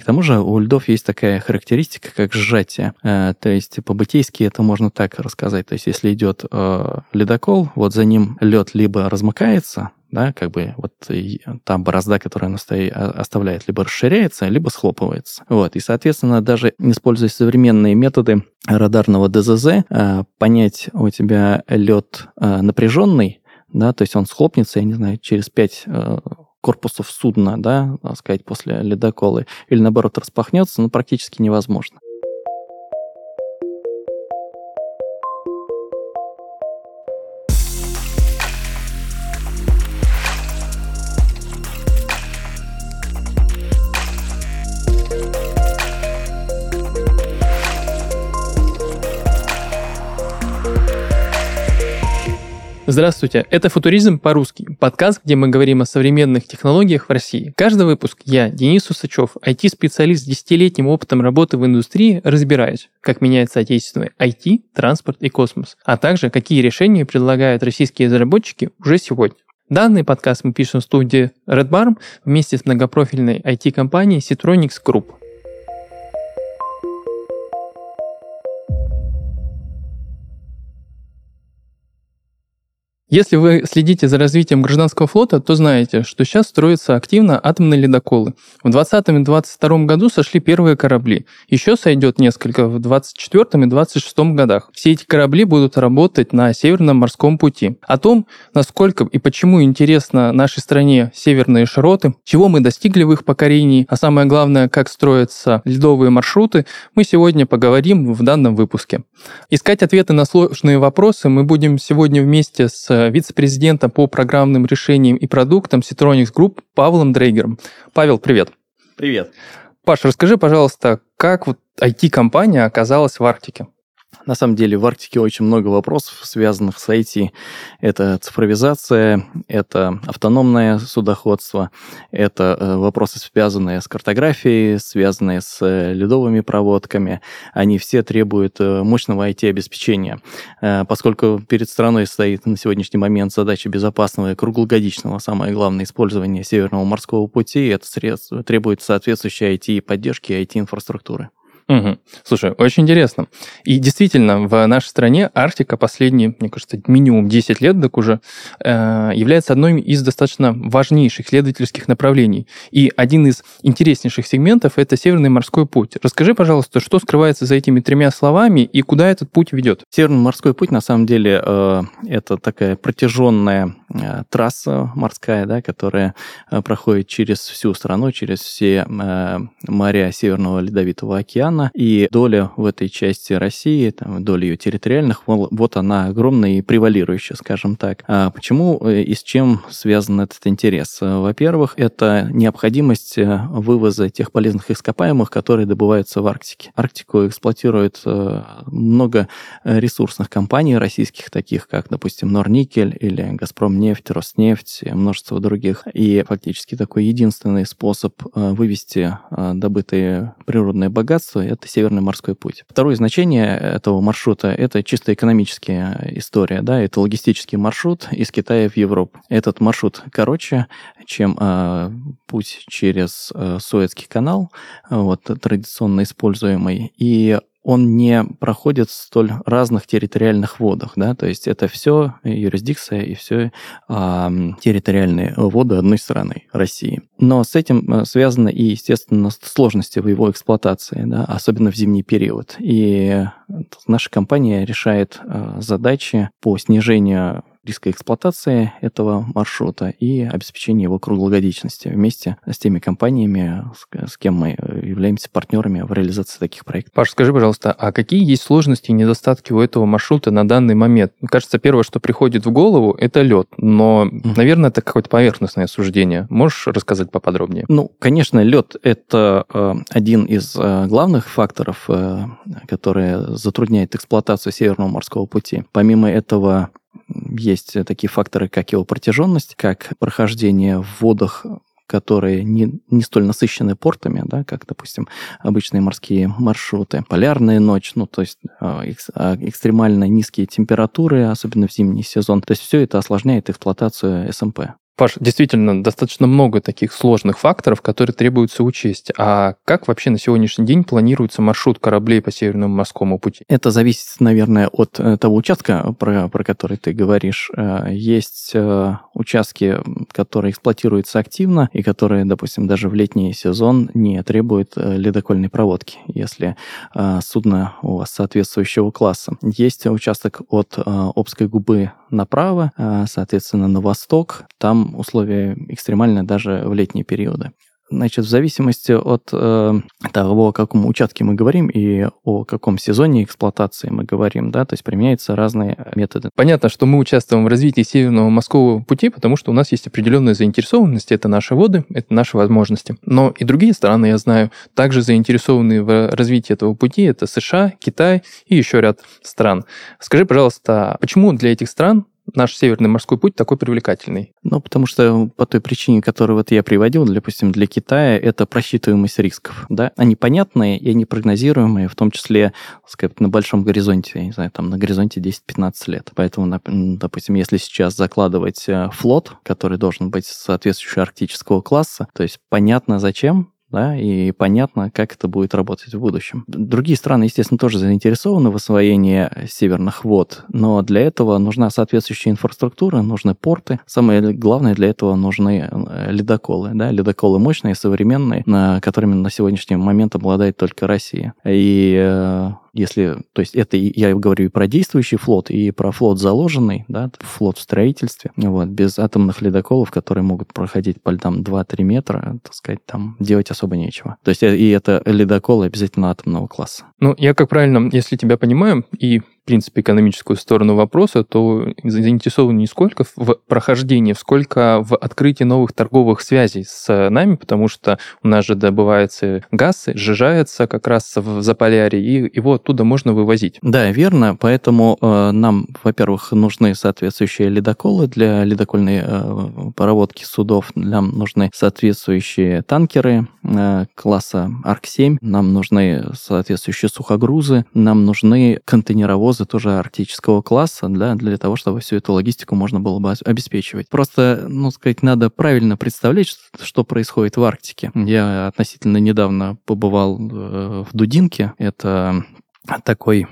К тому же у льдов есть такая характеристика, как сжатие. Э, то есть по-бытейски это можно так рассказать. То есть если идет э, ледокол, вот за ним лед либо размыкается, да, как бы вот та борозда, которая она стоит, оставляет, либо расширяется, либо схлопывается. Вот, и, соответственно, даже используя современные методы радарного ДЗЗ, э, понять у тебя лед напряженный, да, то есть он схлопнется, я не знаю, через 5 корпусов судна, да, так сказать, после ледокола, или наоборот распахнется, ну, практически невозможно. Здравствуйте, это «Футуризм по-русски», подкаст, где мы говорим о современных технологиях в России. Каждый выпуск я, Денис Усачев, IT-специалист с десятилетним опытом работы в индустрии, разбираюсь, как меняется отечественный IT, транспорт и космос, а также какие решения предлагают российские разработчики уже сегодня. Данный подкаст мы пишем в студии Red Barn вместе с многопрофильной IT-компанией Citronics Group – Если вы следите за развитием гражданского флота, то знаете, что сейчас строятся активно атомные ледоколы. В 2020 и 2022 году сошли первые корабли. Еще сойдет несколько в 2024 и 2026 годах. Все эти корабли будут работать на Северном морском пути. О том, насколько и почему интересно нашей стране северные широты, чего мы достигли в их покорении, а самое главное, как строятся ледовые маршруты, мы сегодня поговорим в данном выпуске. Искать ответы на сложные вопросы мы будем сегодня вместе с вице-президента по программным решениям и продуктам Citronics Group Павлом Дрейгером. Павел, привет. Привет. Паш, расскажи, пожалуйста, как вот IT-компания оказалась в Арктике? На самом деле в Арктике очень много вопросов, связанных с IT. Это цифровизация, это автономное судоходство, это э, вопросы, связанные с картографией, связанные с э, ледовыми проводками. Они все требуют э, мощного IT-обеспечения. Поскольку перед страной стоит на сегодняшний момент задача безопасного и круглогодичного, самое главное, использования Северного морского пути, это средство требует соответствующей IT-поддержки и IT-инфраструктуры. Угу. Слушай, очень интересно. И действительно, в нашей стране Арктика последние, мне кажется, минимум 10 лет так уже э, является одной из достаточно важнейших исследовательских направлений. И один из интереснейших сегментов – это Северный морской путь. Расскажи, пожалуйста, что скрывается за этими тремя словами и куда этот путь ведет? Северный морской путь, на самом деле, э, это такая протяженная э, трасса морская, да, которая проходит через всю страну, через все моря Северного Ледовитого океана, Казахстана, и доля в этой части России, там, доля ее территориальных, вот она огромная и превалирующая, скажем так. А почему э, и с чем связан этот интерес? Во-первых, это необходимость э, вывоза тех полезных ископаемых, которые добываются в Арктике. Арктику эксплуатирует э, много ресурсных компаний российских, таких как, допустим, Норникель или Газпромнефть, Роснефть, и множество других. И фактически такой единственный способ вывести добытые природные богатства это Северный морской путь. Второе значение этого маршрута – это чисто экономическая история, да, это логистический маршрут из Китая в Европу. Этот маршрут короче, чем э, путь через э, Суэцкий канал, вот, традиционно используемый, и он не проходит в столь разных территориальных водах, да, то есть это все юрисдикция и все э, территориальные воды одной страны, России. Но с этим э, связаны и, естественно, сложности в его эксплуатации, да, особенно в зимний период. И наша компания решает э, задачи по снижению риска эксплуатации этого маршрута и обеспечения его круглогодичности вместе с теми компаниями, с, кем мы являемся партнерами в реализации таких проектов. Паш, скажи, пожалуйста, а какие есть сложности и недостатки у этого маршрута на данный момент? Мне кажется, первое, что приходит в голову, это лед, но, mm-hmm. наверное, это какое-то поверхностное суждение. Можешь рассказать поподробнее? Ну, конечно, лед – это э, один из э, главных факторов, э, которые затрудняет эксплуатацию Северного морского пути. Помимо этого, есть такие факторы, как его протяженность, как прохождение в водах которые не, не столь насыщены портами, да, как, допустим, обычные морские маршруты. Полярная ночь, ну, то есть э, экстремально низкие температуры, особенно в зимний сезон. То есть все это осложняет эксплуатацию СМП. Паш, действительно, достаточно много таких сложных факторов, которые требуется учесть. А как вообще на сегодняшний день планируется маршрут кораблей по Северному морскому пути? Это зависит, наверное, от э, того участка, про, про который ты говоришь. Э, есть э, участки, которые эксплуатируются активно и которые, допустим, даже в летний сезон не требуют ледокольной проводки, если судно у вас соответствующего класса. Есть участок от Обской губы направо, соответственно, на восток. Там условия экстремальные даже в летние периоды. Значит, в зависимости от э, того, о каком участке мы говорим и о каком сезоне эксплуатации мы говорим, да, то есть применяются разные методы. Понятно, что мы участвуем в развитии Северного морского пути, потому что у нас есть определенная заинтересованность, это наши воды, это наши возможности. Но и другие страны, я знаю, также заинтересованы в развитии этого пути, это США, Китай и еще ряд стран. Скажи, пожалуйста, почему для этих стран наш Северный морской путь такой привлекательный? Ну, потому что по той причине, которую вот я приводил, допустим, для Китая, это просчитываемость рисков. Да? Они понятные и они прогнозируемые, в том числе, сказать, на большом горизонте, я не знаю, там на горизонте 10-15 лет. Поэтому, допустим, если сейчас закладывать э, флот, который должен быть соответствующего арктического класса, то есть понятно зачем, да, и понятно, как это будет работать в будущем. Другие страны, естественно, тоже заинтересованы в освоении северных вод, но для этого нужна соответствующая инфраструктура, нужны порты. Самое главное для этого нужны э, ледоколы, да, ледоколы мощные, современные, которыми на сегодняшний момент обладает только Россия. И э, если, то есть это я говорю и про действующий флот, и про флот заложенный, да, флот в строительстве, вот, без атомных ледоколов, которые могут проходить по льдам 2-3 метра, так сказать, там делать особо нечего. То есть и это ледоколы обязательно атомного класса. Ну, я как правильно, если тебя понимаю, и в принципе, экономическую сторону вопроса, то заинтересованы не сколько в прохождении, сколько в открытии новых торговых связей с нами, потому что у нас же добывается газ, сжижается как раз в Заполярье, и его оттуда можно вывозить. Да, верно. Поэтому э, нам, во-первых, нужны соответствующие ледоколы для ледокольной э, проводки судов. Нам нужны соответствующие танкеры э, класса Арк-7. Нам нужны соответствующие сухогрузы. Нам нужны контейнеровозы паровозы тоже арктического класса, да, для того, чтобы всю эту логистику можно было бы обеспечивать. Просто, ну, сказать, надо правильно представлять, что, происходит в Арктике. Я относительно недавно побывал э, в Дудинке, это такой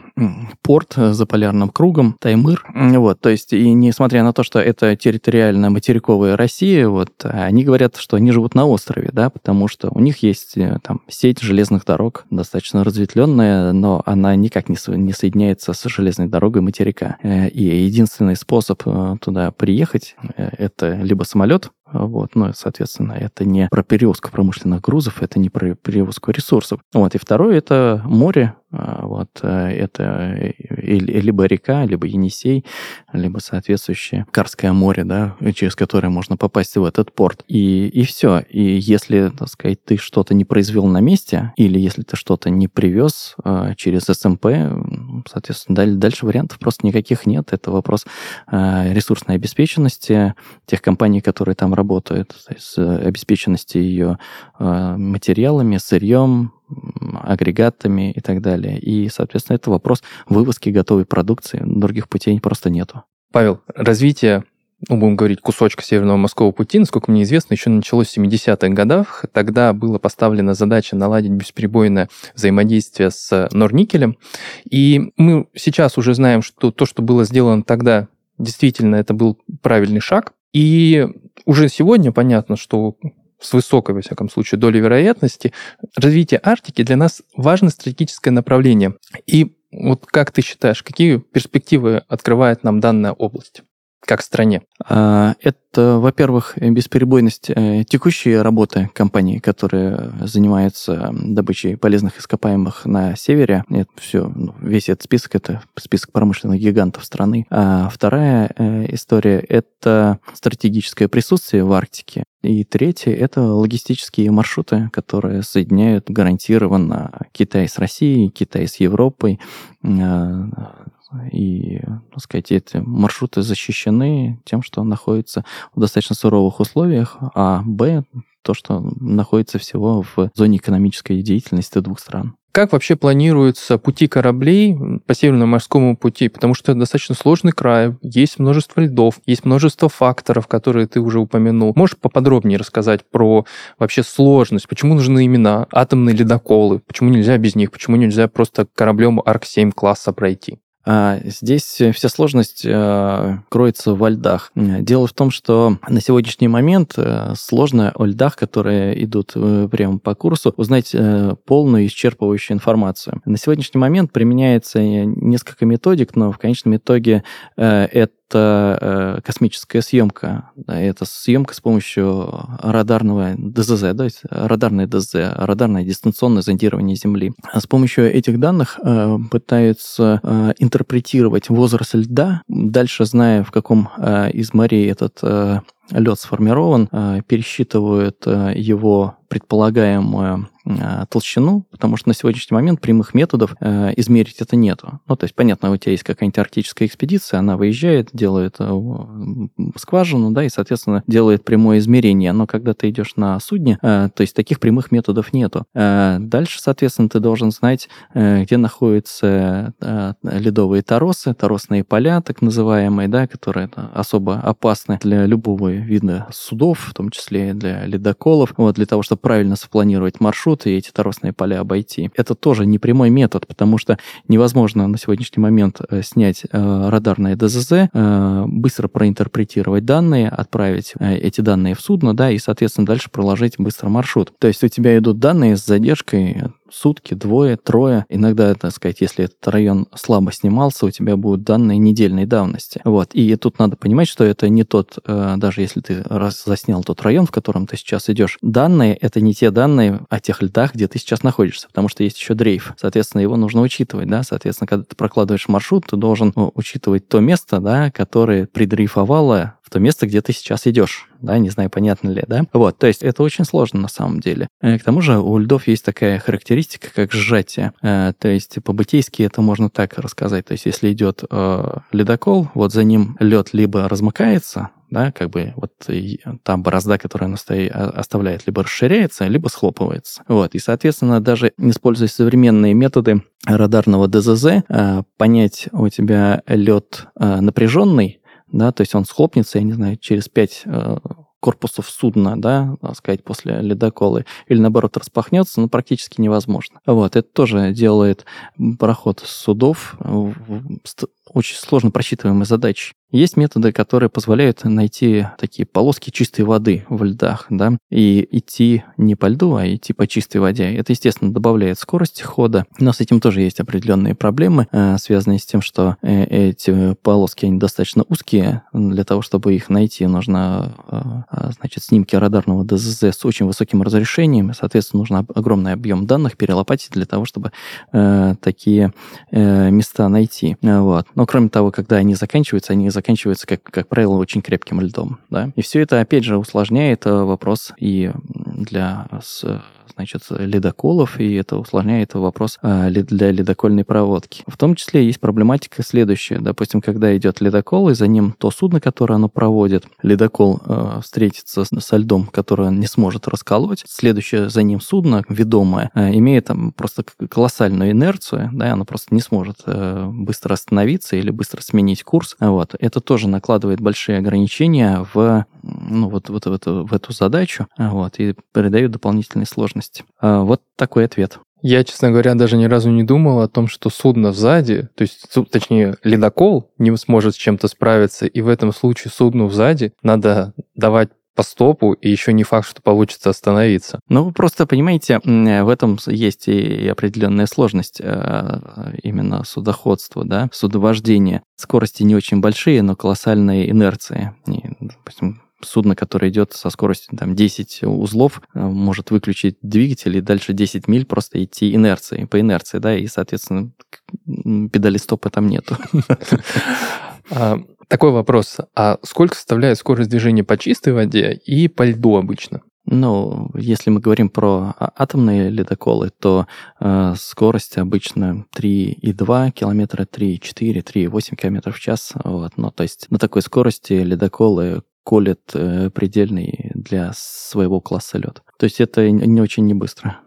порт за полярным кругом, Таймыр. Вот, то есть, и несмотря на то, что это территориально материковая Россия, вот, они говорят, что они живут на острове, да, потому что у них есть э, там сеть железных дорог, достаточно разветвленная, но она никак не, со, не соединяется с железной дорогой материка. Э, и единственный способ э, туда приехать, это либо самолет, вот, ну, соответственно, это не про перевозку промышленных грузов, это не про перевозку ресурсов. Вот, и второе – это море, а, вот, э, это либо река, либо Енисей, либо соответствующее Карское море, да, через которое можно попасть в этот порт. И, и все. И если, так сказать, ты что-то не произвел на месте, или если ты что-то не привез э, через СМП, соответственно, дальше вариантов просто никаких нет. Это вопрос э, ресурсной обеспеченности тех компаний, которые там работают, то есть обеспеченности ее материалами, сырьем, агрегатами и так далее. И, соответственно, это вопрос вывозки готовой продукции. Других путей просто нету. Павел, развитие ну, будем говорить, кусочка Северного морского пути, насколько мне известно, еще началось в 70-х годах. Тогда была поставлена задача наладить бесперебойное взаимодействие с Норникелем. И мы сейчас уже знаем, что то, что было сделано тогда, действительно, это был правильный шаг. И уже сегодня понятно, что с высокой, во всяком случае, долей вероятности, развитие Арктики для нас важно стратегическое направление. И вот как ты считаешь, какие перспективы открывает нам данная область? Как стране? А, это, во-первых, бесперебойность э, текущей работы компании, которая занимается добычей полезных ископаемых на севере. Это все, ну, весь этот список, это список промышленных гигантов страны. А вторая э, история – это стратегическое присутствие в Арктике. И третье – это логистические маршруты, которые соединяют гарантированно Китай с Россией, Китай с Европой, э, и, так сказать, эти маршруты защищены тем, что находятся в достаточно суровых условиях, а Б, то, что находится всего в зоне экономической деятельности двух стран. Как вообще планируются пути кораблей по Северному морскому пути? Потому что это достаточно сложный край, есть множество льдов, есть множество факторов, которые ты уже упомянул. Можешь поподробнее рассказать про вообще сложность? Почему нужны именно атомные ледоколы? Почему нельзя без них? Почему нельзя просто кораблем Арк-7 класса пройти? А здесь вся сложность э, кроется во льдах. Дело в том, что на сегодняшний момент э, сложно о льдах, которые идут э, прямо по курсу, узнать полную исчерпывающую информацию. На сегодняшний момент применяется несколько методик, но в конечном итоге это это э, космическая съемка. Да, это съемка с помощью радарного ДЗЗ, да, радарное ДЗ, радарное дистанционное зондирование Земли. А с помощью этих данных э, пытаются э, интерпретировать возраст льда, дальше зная, в каком э, из морей этот э, лед сформирован, э, пересчитывают э, его предполагаемую э, толщину, потому что на сегодняшний момент прямых методов измерить это нету. Ну, то есть, понятно, у тебя есть какая-нибудь арктическая экспедиция, она выезжает, делает скважину, да, и, соответственно, делает прямое измерение. Но когда ты идешь на судне, то есть таких прямых методов нету. Дальше, соответственно, ты должен знать, где находятся ледовые торосы, торосные поля, так называемые, да, которые особо опасны для любого видно судов, в том числе для ледоколов, вот, для того, чтобы правильно спланировать маршрут и эти торосные поля обойти. Это тоже не прямой метод, потому что невозможно на сегодняшний момент э, снять э, радарное ДЗЗ, э, быстро проинтерпретировать данные, отправить э, эти данные в судно, да, и, соответственно, дальше проложить быстро маршрут. То есть у тебя идут данные с задержкой сутки, двое, трое. Иногда, так сказать, если этот район слабо снимался, у тебя будут данные недельной давности. Вот. И тут надо понимать, что это не тот, э, даже если ты раз заснял тот район, в котором ты сейчас идешь, данные — это не те данные о тех льдах, где ты сейчас находишься, потому что есть еще дрейф. Соответственно, его нужно учитывать, да. Соответственно, когда ты прокладываешь маршрут, ты должен ну, учитывать то место, да, которое придрейфовало то место, где ты сейчас идешь. Да, не знаю, понятно ли, да? Вот, то есть это очень сложно на самом деле. Э, к тому же у льдов есть такая характеристика, как сжатие. Э, то есть по-бытейски это можно так рассказать. То есть если идет э, ледокол, вот за ним лед либо размыкается, да, как бы вот та борозда, которая она стоит, оставляет, либо расширяется, либо схлопывается. Вот, и, соответственно, даже используя современные методы радарного ДЗЗ, понять у тебя лед напряженный, да, то есть он схлопнется, я не знаю, через 5 э, корпусов судна, да, так сказать, после ледокола, или наоборот распахнется, ну, практически невозможно. Вот, это тоже делает проход судов очень сложно просчитываемой задачей. Есть методы, которые позволяют найти такие полоски чистой воды в льдах, да, и идти не по льду, а идти по чистой воде. Это, естественно, добавляет скорости хода, но с этим тоже есть определенные проблемы, э, связанные с тем, что э, эти полоски, они достаточно узкие. Для того, чтобы их найти, нужно, э, значит, снимки радарного ДЗЗ с очень высоким разрешением, соответственно, нужно огромный объем данных перелопатить для того, чтобы такие места найти. Вот. Но, кроме того, когда они заканчиваются, они заканчиваются, как, как правило, очень крепким льдом. Да? И все это, опять же, усложняет э, вопрос и для значит, ледоколов, и это усложняет вопрос а, для ледокольной проводки. В том числе есть проблематика следующая. Допустим, когда идет ледокол, и за ним то судно, которое оно проводит, ледокол э, встретится со льдом, который он не сможет расколоть, следующее за ним судно, ведомое, э, имеет там просто колоссальную инерцию, да, оно просто не сможет э, быстро остановиться или быстро сменить курс. Вот. Это тоже накладывает большие ограничения в, ну, вот, вот, вот, в эту задачу вот, и придает дополнительные сложности есть а, вот такой ответ. Я, честно говоря, даже ни разу не думал о том, что судно сзади, то есть, точнее, ледокол не сможет с чем-то справиться, и в этом случае судну сзади надо давать по стопу, и еще не факт, что получится остановиться. Ну, вы просто понимаете, в этом есть и определенная сложность а, именно судоходства, да, судовождения. Скорости не очень большие, но колоссальные инерции. И, допустим, судно, которое идет со скоростью там, 10 узлов, э, может выключить двигатель и дальше 10 миль просто идти инерцией, по инерции, да, и, соответственно, педали стопа там нету. А, такой вопрос. А сколько составляет скорость движения по чистой воде и по льду обычно? Ну, если мы говорим про а, атомные ледоколы, то э, скорость обычно 3,2 километра, 3,4, 3,8 километров в час. Вот. Ну, то есть на такой скорости ледоколы колет э, предельный для своего класса лед. То есть это не очень не быстро.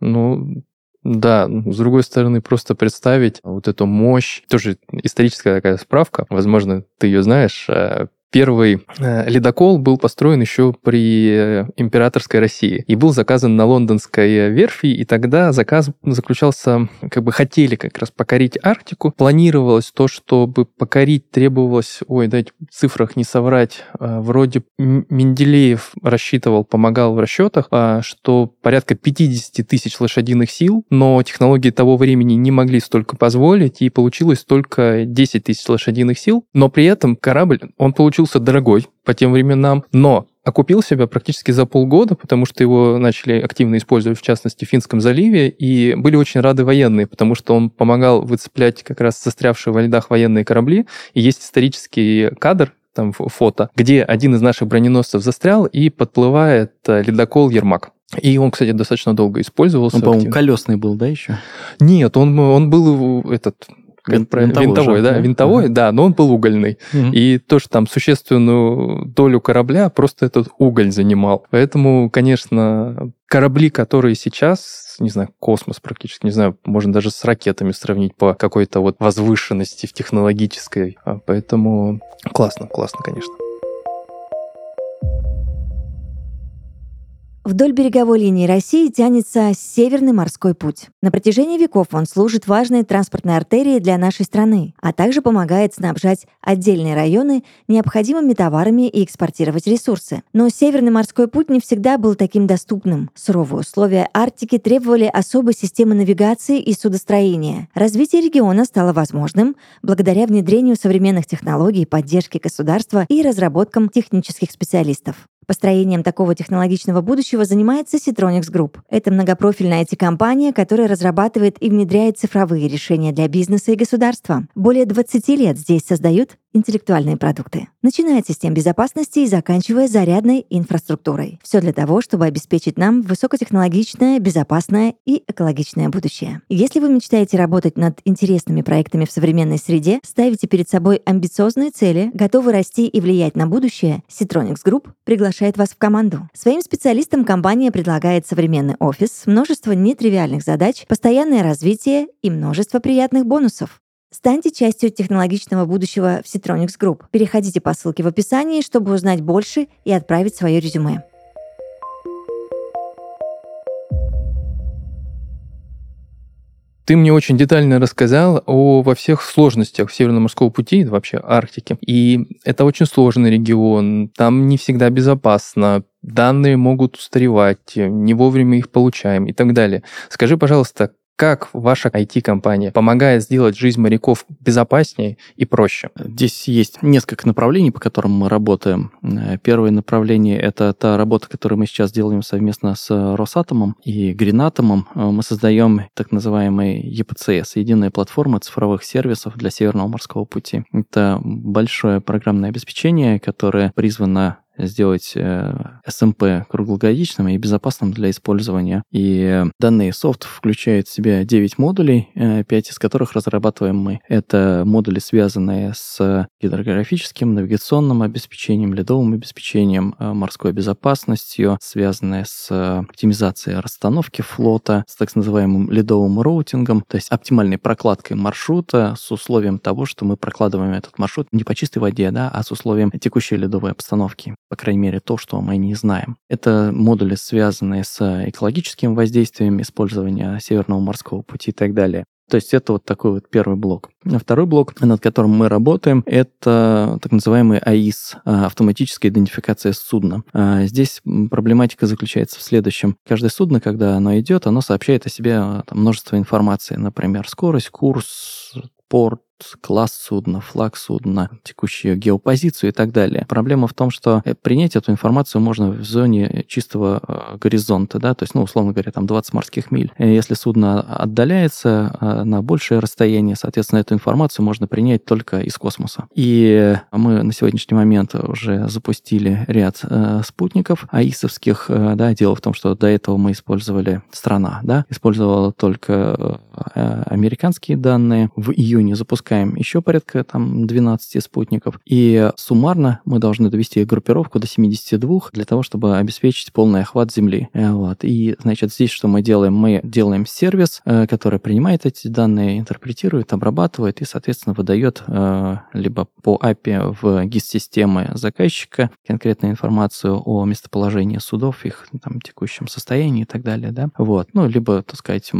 Ну, Да, с другой стороны, просто представить вот эту мощь, тоже историческая такая справка, возможно, ты ее знаешь, э, Первый э, ледокол был построен еще при э, императорской России и был заказан на лондонской верфи, и тогда заказ заключался, как бы хотели как раз покорить Арктику. Планировалось то, чтобы покорить требовалось, ой, дать в цифрах не соврать, э, вроде Менделеев рассчитывал, помогал в расчетах, что порядка 50 тысяч лошадиных сил, но технологии того времени не могли столько позволить, и получилось только 10 тысяч лошадиных сил, но при этом корабль, он получил получился дорогой по тем временам, но окупил себя практически за полгода, потому что его начали активно использовать, в частности, в Финском заливе, и были очень рады военные, потому что он помогал выцеплять как раз застрявшие во льдах военные корабли. И есть исторический кадр, там фото, где один из наших броненосцев застрял и подплывает э, ледокол Ермак. И он, кстати, достаточно долго использовался. Он, по-моему, колесный был, да, еще? Нет, он, он был этот винтовой, винтовой же, да, винтовой, да. да, но он был угольный. Угу. И тоже там существенную долю корабля просто этот уголь занимал. Поэтому, конечно, корабли, которые сейчас, не знаю, космос практически, не знаю, можно даже с ракетами сравнить по какой-то вот возвышенности в технологической. А поэтому классно, классно, конечно. Вдоль береговой линии России тянется Северный морской путь. На протяжении веков он служит важной транспортной артерией для нашей страны, а также помогает снабжать отдельные районы необходимыми товарами и экспортировать ресурсы. Но Северный морской путь не всегда был таким доступным. Суровые условия Арктики требовали особой системы навигации и судостроения. Развитие региона стало возможным благодаря внедрению современных технологий, поддержке государства и разработкам технических специалистов. Построением такого технологичного будущего занимается Citronics Group. Это многопрофильная IT-компания, которая разрабатывает и внедряет цифровые решения для бизнеса и государства. Более 20 лет здесь создают интеллектуальные продукты, начиная от систем безопасности и заканчивая зарядной инфраструктурой. Все для того, чтобы обеспечить нам высокотехнологичное, безопасное и экологичное будущее. Если вы мечтаете работать над интересными проектами в современной среде, ставите перед собой амбициозные цели, готовы расти и влиять на будущее, Citronics Group приглашает вас в команду. Своим специалистам компания предлагает современный офис, множество нетривиальных задач, постоянное развитие и множество приятных бонусов. Станьте частью технологичного будущего в Citronics Group. Переходите по ссылке в описании, чтобы узнать больше и отправить свое резюме. Ты мне очень детально рассказал о во всех сложностях Северного морского пути, вообще Арктики. И это очень сложный регион, там не всегда безопасно, данные могут устаревать, не вовремя их получаем и так далее. Скажи, пожалуйста, как ваша IT-компания помогает сделать жизнь моряков безопаснее и проще? Здесь есть несколько направлений, по которым мы работаем. Э, первое направление — это та работа, которую мы сейчас делаем совместно с Росатомом и Гринатомом. Э, мы создаем так называемый EPCS — единая платформа цифровых сервисов для Северного морского пути. Это большое программное обеспечение, которое призвано сделать SMP э, круглогодичным и безопасным для использования. И данный софт включает в себя 9 модулей, 5 э, из которых разрабатываем мы. Это модули, связанные с гидрографическим, навигационным обеспечением, ледовым обеспечением, э, морской безопасностью, связанные с оптимизацией расстановки флота, с так называемым ледовым роутингом, то есть оптимальной прокладкой маршрута с условием того, что мы прокладываем этот маршрут не по чистой воде, да, а с условием текущей ледовой обстановки по крайней мере, то, что мы не знаем. Это модули, связанные с экологическим воздействием использования Северного морского пути и так далее. То есть это вот такой вот первый блок. А второй блок, над которым мы работаем, это так называемый АИС, а, автоматическая идентификация судна. А, здесь проблематика заключается в следующем. Каждое судно, когда оно идет, оно сообщает о себе там, множество информации, например, скорость, курс, порт, класс судна, флаг судна, текущую геопозицию и так далее. Проблема в том, что э, принять эту информацию можно в зоне чистого э, горизонта, да, то есть, ну, условно говоря, там 20 морских миль. И если судно отдаляется э, на большее расстояние, соответственно, эту информацию можно принять только из космоса. И мы на сегодняшний момент уже запустили ряд спутников аисовских, да, дело в том, что до этого мы использовали страна, да, использовала только американские данные. В июне запускали запускаем еще порядка там 12 спутников. И суммарно мы должны довести группировку до 72 для того, чтобы обеспечить полный охват Земли. Э, вот. И, значит, здесь что мы делаем? Мы делаем сервис, э, который принимает эти данные, интерпретирует, обрабатывает и, соответственно, выдает э, либо по API в GIS-системы заказчика конкретную информацию о местоположении судов, их там, текущем состоянии и так далее. Да? Вот. Ну, либо, так сказать,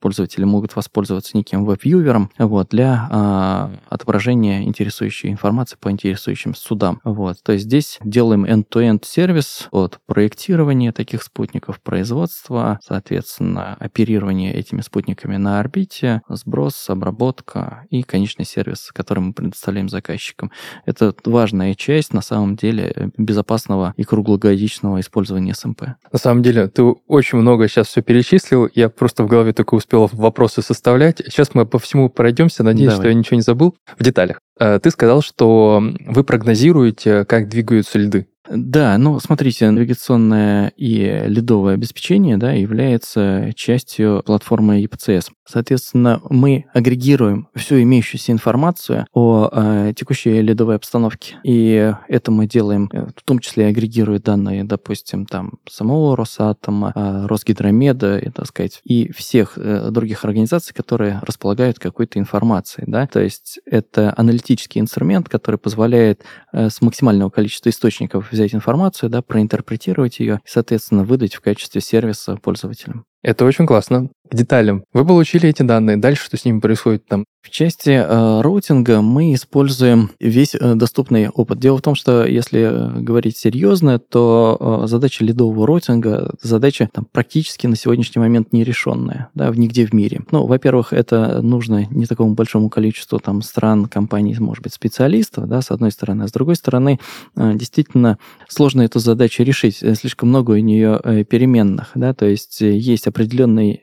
пользователи могут воспользоваться неким веб-вьювером вот, для а, отображения интересующей информации по интересующим судам. Вот. То есть здесь делаем end-to-end сервис от проектирования таких спутников, производства, соответственно, оперирование этими спутниками на орбите, сброс, обработка и конечный сервис, который мы предоставляем заказчикам. Это важная часть, на самом деле, безопасного и круглогодичного использования СМП. На самом деле, ты очень много сейчас все перечислил, я просто в голове только успел вопросы составлять. Сейчас мы по всему пройдемся, надеюсь. Что я ничего не забыл в деталях. Э, ты сказал, что вы прогнозируете, как двигаются льды. Да, ну смотрите, навигационное и ледовое обеспечение да, является частью платформы EPCS. Соответственно, мы агрегируем всю имеющуюся информацию о э, текущей ледовой обстановке. И это мы делаем, э, в том числе агрегируя данные, допустим, там самого Росатома, э, Росгидромеда, и, так сказать, и всех э, других организаций, которые располагают какой-то информацией. Да? То есть это аналитический инструмент, который позволяет э, с максимального количества источников взять информацию, да, проинтерпретировать ее и, соответственно, выдать в качестве сервиса пользователям. Это очень классно. К деталям. Вы получили эти данные, дальше что с ними происходит там? В части э, роутинга мы используем весь э, доступный опыт. Дело в том, что если э, говорить серьезно, то э, задача лидового роутинга, задача там, практически на сегодняшний момент нерешенная, да, в нигде в мире. Ну, во-первых, это нужно не такому большому количеству там стран, компаний, может быть, специалистов, да, с одной стороны, а с другой стороны, э, действительно сложно эту задачу решить. Э, слишком много у нее э, переменных, да, то есть э, есть определенный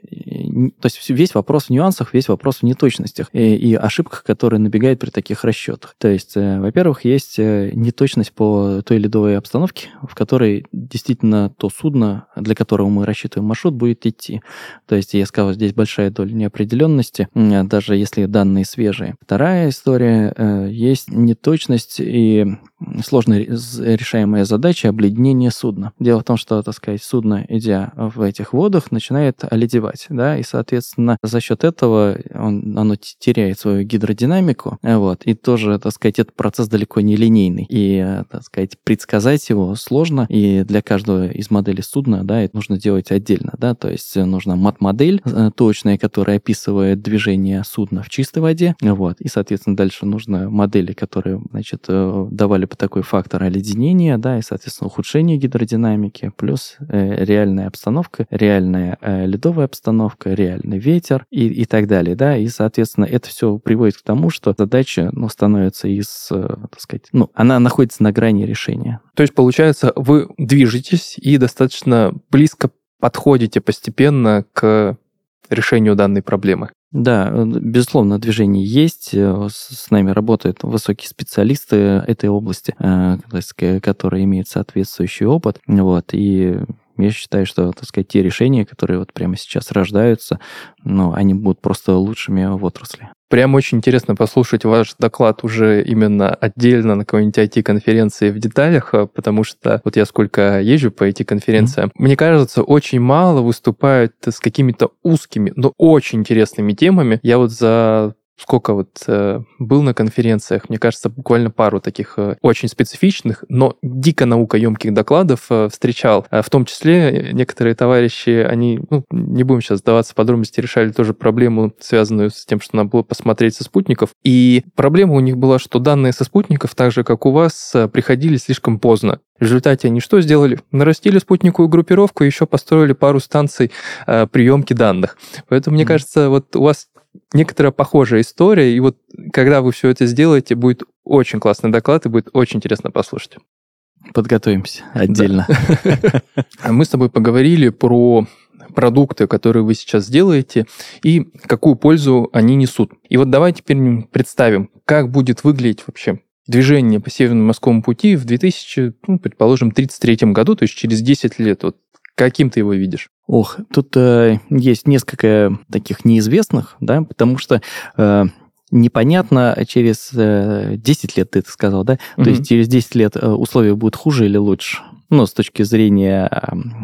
то есть весь вопрос в нюансах, весь вопрос в неточностях и, и ошибках, которые набегают при таких расчетах. То есть, э, во-первых, есть э, неточность по той ледовой обстановке, в которой действительно то судно, для которого мы рассчитываем маршрут, будет идти. То есть, я сказал, здесь большая доля неопределенности, даже если данные свежие. Вторая история, э, есть неточность и сложно решаемая задача обледенения судна. Дело в том, что, так сказать, судно, идя в этих водах, начинает оледевать, да, и, соответственно, за счет этого он, оно теряет свою гидродинамику, вот, и тоже, так сказать, этот процесс далеко не линейный, и, так сказать, предсказать его сложно, и для каждого из моделей судна, да, это нужно делать отдельно, да, то есть нужна мат-модель э, точная, которая описывает движение судна в чистой воде, вот, и, соответственно, дальше нужно модели, которые, значит, э, давали бы такой фактор оледенения, да, и, соответственно, ухудшение гидродинамики, плюс э, реальная обстановка, реальная э, ледовая обстановка, реальный ветер и, и так далее, да, и, соответственно, это все приводит к тому, что задача, ну, становится из, э, так сказать, ну, она находится на грани решения. То есть, получается, вы движетесь и достаточно близко подходите постепенно к решению данной проблемы. Да, э, безусловно, движение есть. Э, с нами работают высокие специалисты этой области, которые имеют соответствующий опыт. Вот, и я считаю, что, так сказать, те решения, которые вот прямо сейчас рождаются, ну, они будут просто лучшими в отрасли. Прям очень интересно послушать ваш доклад уже именно отдельно на какой-нибудь IT-конференции в деталях, а, потому что вот я сколько езжу по IT-конференциям, mm-hmm. мне кажется, очень мало выступают с какими-то узкими, но очень интересными темами. Я вот за сколько вот э, был на конференциях, мне кажется, буквально пару таких э, очень специфичных, но дико наукоемких докладов э, встречал. А в том числе некоторые товарищи, они, ну, не будем сейчас сдаваться подробности, решали тоже проблему, связанную с тем, что надо было посмотреть со спутников. И проблема у них была, что данные со спутников, так же, как у вас, э, приходили слишком поздно. В результате они что сделали? Нарастили спутниковую группировку и еще построили пару станций э, приемки данных. Поэтому, мне mm. кажется, вот у вас некоторая похожая история, и вот когда вы все это сделаете, будет очень классный доклад, и будет очень интересно послушать. Подготовимся отдельно. Да. Мы с тобой поговорили про продукты, которые вы сейчас делаете, и какую пользу они несут. И вот давай теперь представим, как будет выглядеть вообще движение по Северному морскому пути в 2000, ну, предположим, 33 году, то есть через 10 лет. Вот каким ты его видишь? Ох, тут э, есть несколько таких неизвестных, да, потому что э, непонятно через 10 лет, ты это сказал, да? Mm-hmm. То есть через 10 лет условия будут хуже или лучше? ну, с точки зрения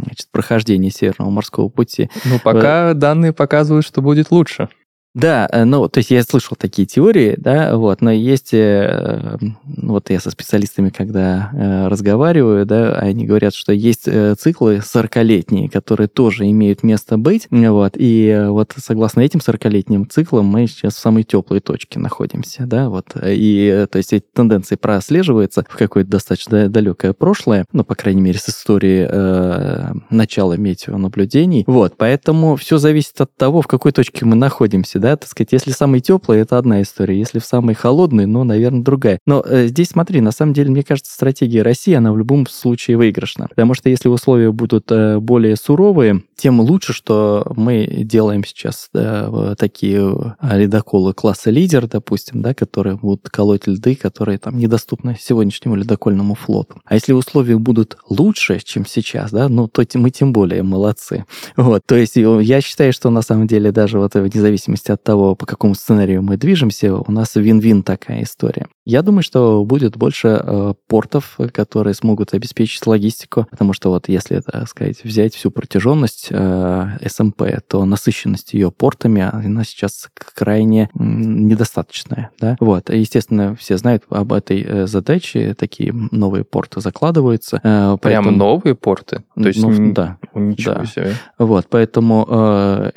значит, прохождения Северного морского пути. Ну, пока данные показывают, что будет лучше. Да, э, ну, то есть я слышал такие теории, да, вот, но есть, э, вот я со специалистами, когда э, разговариваю, да, они говорят, что есть циклы 40-летние, которые тоже имеют место быть, вот, и вот согласно этим 40-летним циклам мы сейчас в самой теплой точке находимся, да, вот, и, то есть эти тенденции прослеживаются в какое-то достаточно далекое прошлое, ну, по крайней мере, с истории э, начала метеонаблюдений, вот, поэтому все зависит от того, в какой точке мы находимся, да, так сказать, если самый теплый, это одна история, если в самый холодный, ну, наверное, другая. Но э, здесь, смотри, на самом деле, мне кажется, стратегия России, она в любом случае выигрышна, потому что если условия будут э, более суровые, тем лучше, что мы делаем сейчас э, такие э, ледоколы класса лидер, допустим, да, которые будут колоть льды, которые там недоступны сегодняшнему ледокольному флоту. А если условия будут лучше, чем сейчас, да, ну, то мы тем более молодцы. Вот, то есть я считаю, что на самом деле даже вот вне зависимости от того, по какому сценарию мы движемся, у нас вин-вин такая история. Я думаю, что будет больше э, портов, которые смогут обеспечить логистику, потому что вот если, так сказать, взять всю протяженность э, СМП, то насыщенность ее портами, она сейчас крайне недостаточная. Да? Вот. Естественно, все знают об этой э, задаче, такие новые порты закладываются. Э, поэтому... Прямо новые порты? То есть, ну, да. Ничего да. себе. Вот, поэтому э,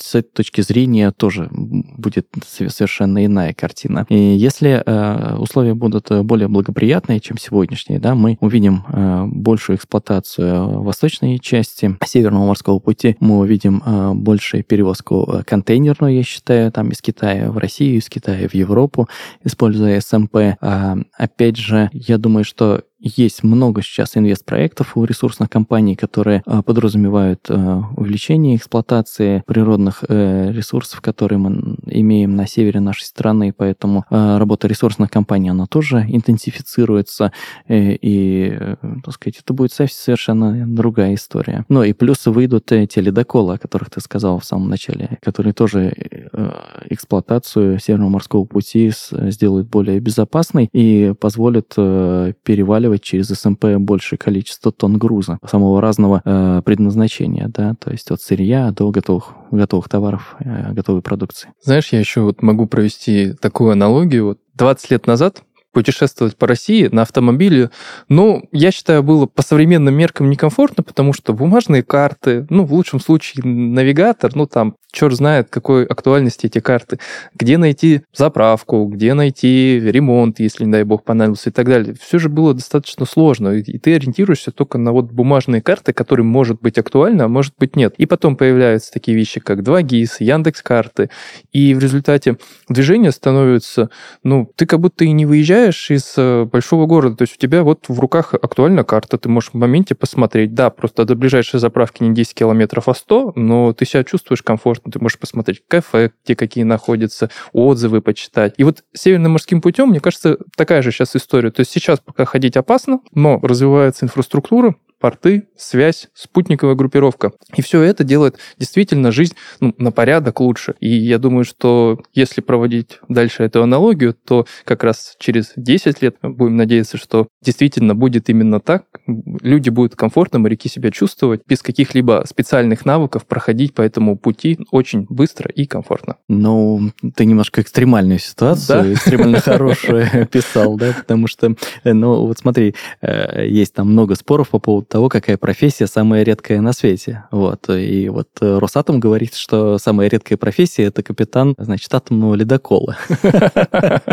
с этой точки зрения тоже будет совершенно иная картина. И если э, условия будут более благоприятные, чем сегодняшние, да, мы увидим э, большую эксплуатацию восточной части Северного морского пути, мы увидим э, большую перевозку контейнерную, я считаю, там из Китая в Россию, из Китая в Европу, используя СМП. А, опять же, я думаю, что есть много сейчас инвестпроектов у ресурсных компаний, которые а, подразумевают а, увеличение эксплуатации природных э, ресурсов, которые мы имеем на севере нашей страны, поэтому работа ресурсных компаний, она тоже интенсифицируется, э, и, э, так сказать, это будет совершенно другая история. Ну и плюс выйдут те ледоколы, о которых ты сказал в самом начале, которые тоже эксплуатацию Северного морского пути сделают более безопасной и позволят переваливать переваливать через СМП большее количество тонн груза самого разного э, предназначения, да, то есть от сырья до готовых, готовых товаров, э, готовой продукции. Знаешь, я еще вот могу провести такую аналогию. Вот 20 лет назад путешествовать по России на автомобиле, ну, я считаю, было по современным меркам некомфортно, потому что бумажные карты, ну, в лучшем случае навигатор, ну, там, черт знает, какой актуальности эти карты, где найти заправку, где найти ремонт, если, не дай бог, понадобился и так далее. Все же было достаточно сложно, и ты ориентируешься только на вот бумажные карты, которые может быть актуальны, а может быть нет. И потом появляются такие вещи, как 2GIS, Яндекс карты, и в результате движение становится, ну, ты как будто и не выезжаешь приезжаешь из э, большого города, то есть у тебя вот в руках актуальна карта, ты можешь в моменте посмотреть. Да, просто до ближайшей заправки не 10 километров, а 100, но ты себя чувствуешь комфортно, ты можешь посмотреть кафе, где какие находятся, отзывы почитать. И вот северным морским путем, мне кажется, такая же сейчас история. То есть сейчас пока ходить опасно, но развивается инфраструктура, порты, связь, спутниковая группировка. И все это делает действительно жизнь ну, на порядок лучше. И я думаю, что если проводить дальше эту аналогию, то как раз через 10 лет будем надеяться, что действительно будет именно так. Люди будут комфортно моряки себя чувствовать, без каких-либо специальных навыков проходить по этому пути очень быстро и комфортно. Ну, ты немножко экстремальную ситуацию, да? экстремально хорошую писал, да, потому что, э, ну, вот смотри, э, есть там много споров по поводу того, какая профессия самая редкая на свете. Вот. И вот э, Росатом говорит, что самая редкая профессия — это капитан, значит, атомного ледокола.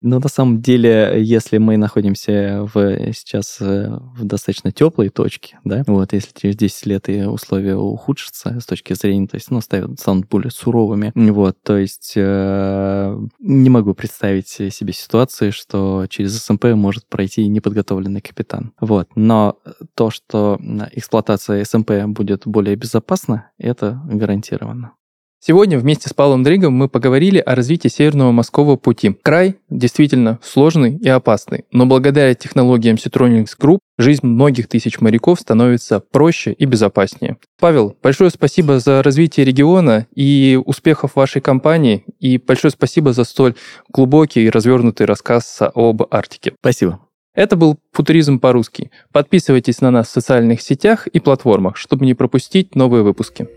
Но на самом деле, если мы находимся в, сейчас э, в достаточно теплой точке, да, вот, если через 10 лет и условия ухудшатся с точки зрения, то есть, ну, станут более суровыми, вот, то есть э, не могу представить себе ситуации, что через СМП может пройти неподготовленный капитан. Вот. Но то, что эксплуатация SMP будет более безопасна, это гарантированно. Сегодня вместе с Павлом Дригом мы поговорили о развитии Северного морского пути. Край действительно сложный и опасный, но благодаря технологиям Citronics Group жизнь многих тысяч моряков становится проще и безопаснее. Павел, большое спасибо за развитие региона и успехов вашей компании, и большое спасибо за столь глубокий и развернутый рассказ об Арктике. Спасибо. Это был «Футуризм по-русски». Подписывайтесь на нас в социальных сетях и платформах, чтобы не пропустить новые выпуски.